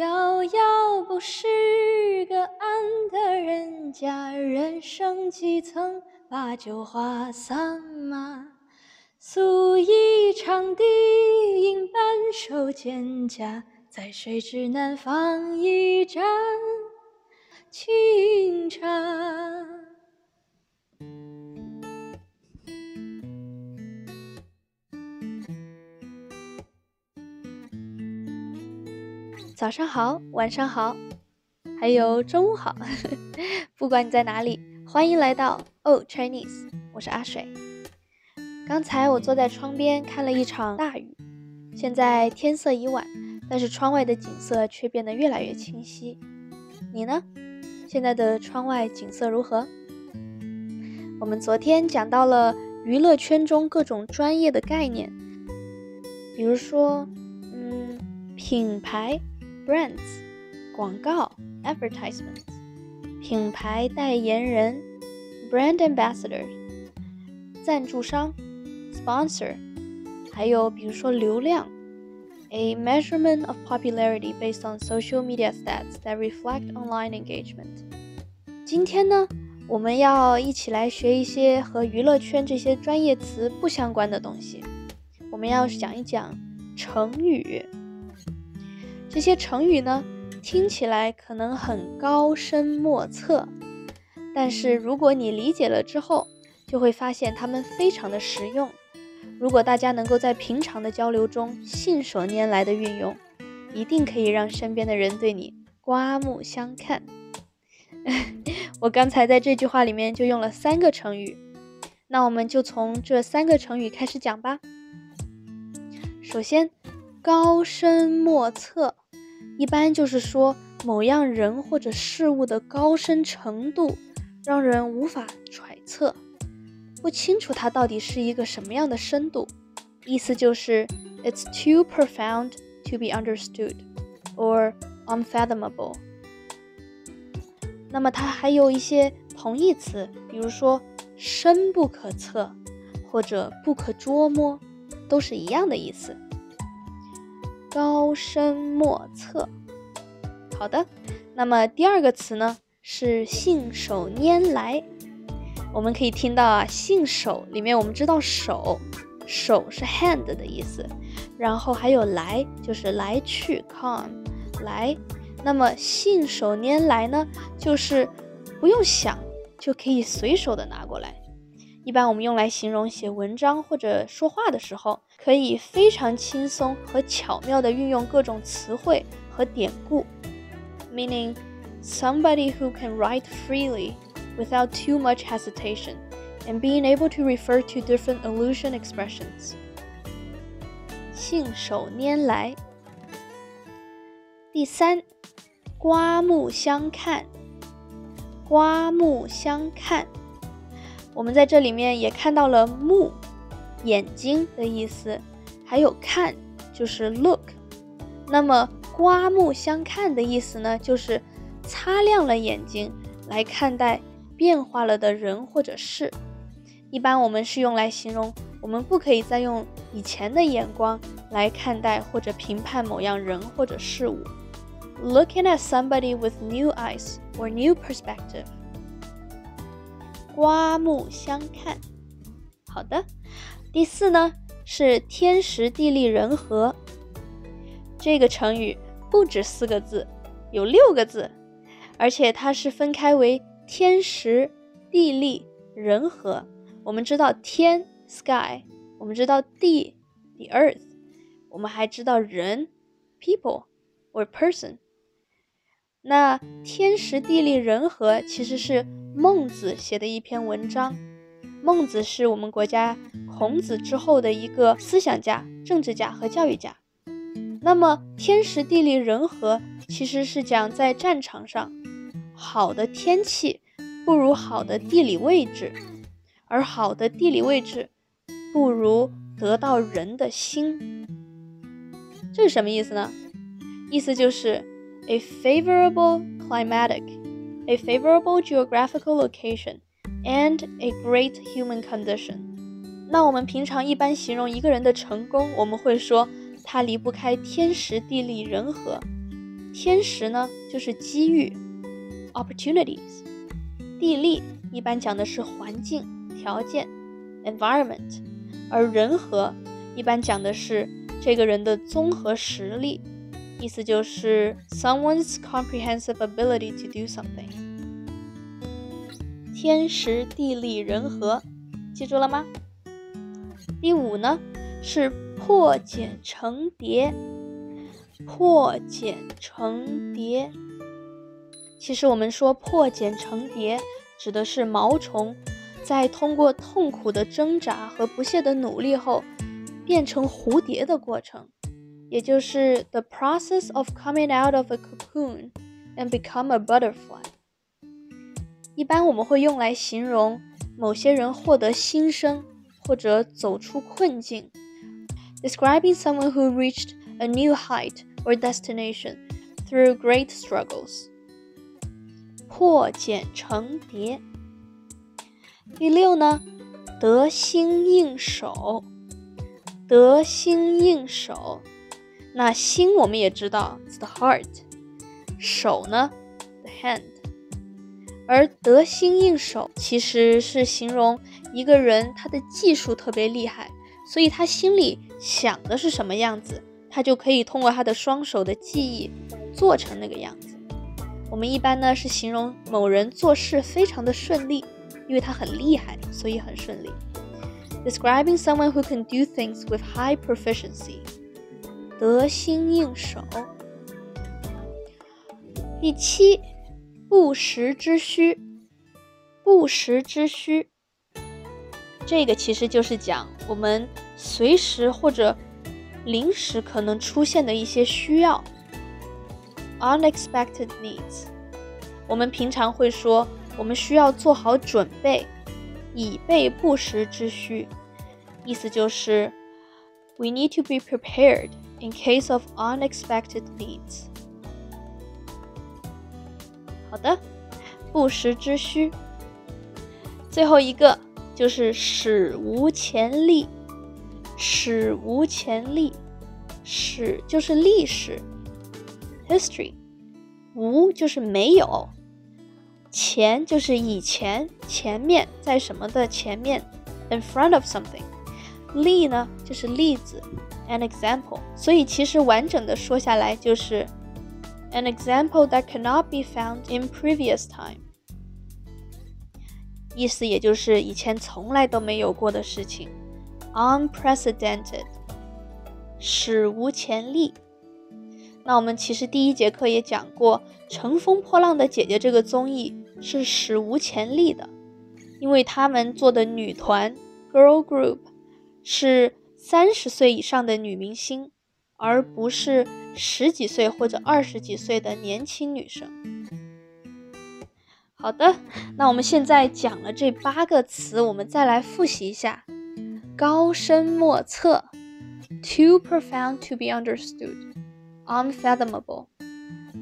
遥遥不是个安的人家，人生几曾把酒话桑麻？素衣长笛吟半首蒹葭，在水之南放一盏清茶。早上好，晚上好，还有中午好，不管你在哪里，欢迎来到 Oh Chinese，我是阿水。刚才我坐在窗边看了一场大雨，现在天色已晚，但是窗外的景色却变得越来越清晰。你呢？现在的窗外景色如何？我们昨天讲到了娱乐圈中各种专业的概念，比如说，嗯，品牌。brands 广告 advertisements 品牌代言人 brand ambassador 赞助商 sponsor，还有比如说流量 a measurement of popularity based on social media stats that reflect online engagement。今天呢，我们要一起来学一些和娱乐圈这些专业词不相关的东西。我们要讲一讲成语。这些成语呢，听起来可能很高深莫测，但是如果你理解了之后，就会发现它们非常的实用。如果大家能够在平常的交流中信手拈来的运用，一定可以让身边的人对你刮目相看。我刚才在这句话里面就用了三个成语，那我们就从这三个成语开始讲吧。首先，高深莫测。一般就是说某样人或者事物的高深程度，让人无法揣测，不清楚它到底是一个什么样的深度。意思就是 it's too profound to be understood or unfathomable。那么它还有一些同义词，比如说深不可测或者不可捉摸，都是一样的意思。高深莫测。好的，那么第二个词呢是信手拈来。我们可以听到啊，信手里面我们知道手，手是 hand 的意思，然后还有来就是来去 come 来。那么信手拈来呢，就是不用想就可以随手的拿过来。一般我们用来形容写文章或者说话的时候。可以非常轻松和巧妙地运用各种词汇和典故，meaning somebody who can write freely without too much hesitation and being able to refer to different allusion expressions。信手拈来。第三，刮目相看。刮目相看，我们在这里面也看到了目。眼睛的意思，还有看就是 look。那么刮目相看的意思呢，就是擦亮了眼睛来看待变化了的人或者事。一般我们是用来形容我们不可以再用以前的眼光来看待或者评判某样人或者事物。Looking at somebody with new eyes or new perspective。刮目相看。好的。第四呢是天时地利人和，这个成语不止四个字，有六个字，而且它是分开为天时、地利、人和。我们知道天 sky，我们知道地 the earth，我们还知道人 people or person。那天时地利人和其实是孟子写的一篇文章。孟子是我们国家。孔子之后的一个思想家、政治家和教育家。那么，天时地利人和其实是讲在战场上，好的天气不如好的地理位置，而好的地理位置不如得到人的心。这是什么意思呢？意思就是 a favorable climatic, a favorable geographical location, and a great human condition。那我们平常一般形容一个人的成功，我们会说他离不开天时、地利、人和。天时呢，就是机遇 （opportunities）；地利一般讲的是环境条件 （environment）；而人和一般讲的是这个人的综合实力，意思就是 someone's comprehensive ability to do something。天时地利人和，记住了吗？第五呢是破茧成蝶。破茧成蝶，其实我们说破茧成蝶，指的是毛虫在通过痛苦的挣扎和不懈的努力后，变成蝴蝶的过程，也就是 the process of coming out of a cocoon and become a butterfly。一般我们会用来形容某些人获得新生或者走出困境，describing someone who reached a new height or destination through great struggles。破茧成蝶。第六呢，得心应手，得心应手。那心我们也知道，it's the heart。手呢，the hand。而得心应手其实是形容一个人他的技术特别厉害，所以他心里想的是什么样子，他就可以通过他的双手的记忆做成那个样子。我们一般呢是形容某人做事非常的顺利。因为他很厉害，所以很顺利。Describing someone who can do things with high proficiency，得心应手。第七，不时之需。不时之需，这个其实就是讲我们随时或者临时可能出现的一些需要。Unexpected needs，我们平常会说。我们需要做好准备，以备不时之需。意思就是，we need to be prepared in case of unexpected needs。好的，不时之需。最后一个就是史无前例。史无前例，史就是历史，history。无就是没有。前就是以前，前面在什么的前面，in front of something。例呢就是例子，an example。所以其实完整的说下来就是 an example that cannot be found in previous time。意思也就是以前从来都没有过的事情，unprecedented，史无前例。那我们其实第一节课也讲过，《乘风破浪的姐姐》这个综艺是史无前例的，因为他们做的女团 girl group 是三十岁以上的女明星，而不是十几岁或者二十几岁的年轻女生。好的，那我们现在讲了这八个词，我们再来复习一下：高深莫测，too profound to be understood。unfathomable，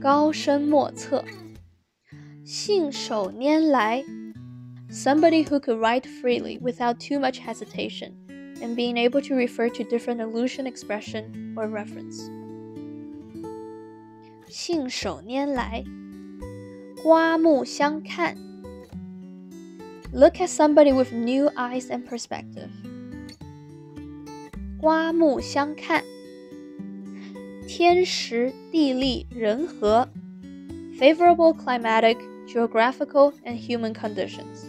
高深莫测；信手拈来，somebody who could write freely without too much hesitation and being able to refer to different allusion, expression, or reference。信手拈来，刮目相看。Look at somebody with new eyes and perspective。刮目相看，天时地利人和，favorable climatic, geographical and human conditions。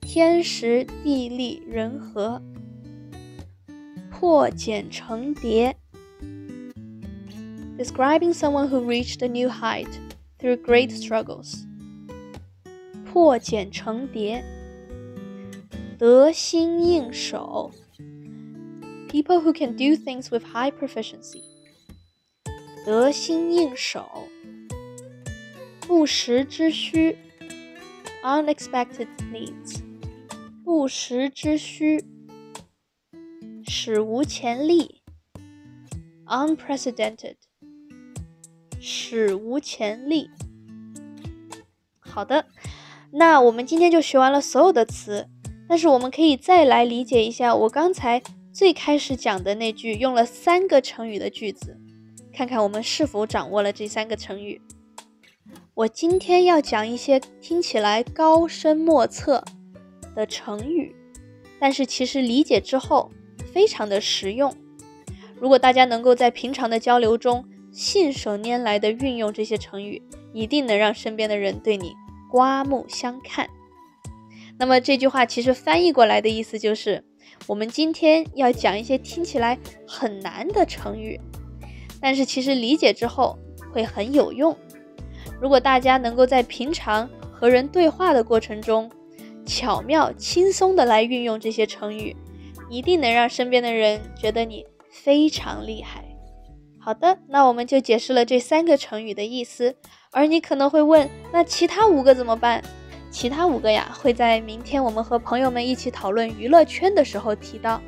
天时地利人和，破茧成蝶。describing someone who reached a new height through great struggles. 破茧成蝶，得心应手。People who can do things with high proficiency. 得心应手，不时之需，unexpected needs。不时之需，史无前例，unprecedented。史无前例。好的，那我们今天就学完了所有的词，但是我们可以再来理解一下我刚才最开始讲的那句用了三个成语的句子。看看我们是否掌握了这三个成语。我今天要讲一些听起来高深莫测的成语，但是其实理解之后非常的实用。如果大家能够在平常的交流中信手拈来的运用这些成语，一定能让身边的人对你刮目相看。那么这句话其实翻译过来的意思就是，我们今天要讲一些听起来很难的成语，但是其实理解之后会很有用。如果大家能够在平常和人对话的过程中，巧妙轻松的来运用这些成语，一定能让身边的人觉得你非常厉害。好的，那我们就解释了这三个成语的意思，而你可能会问，那其他五个怎么办？其他五个呀，会在明天我们和朋友们一起讨论娱乐圈的时候提到。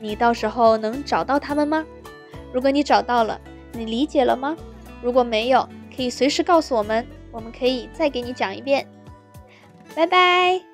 你到时候能找到他们吗？如果你找到了，你理解了吗？如果没有，可以随时告诉我们，我们可以再给你讲一遍。拜拜。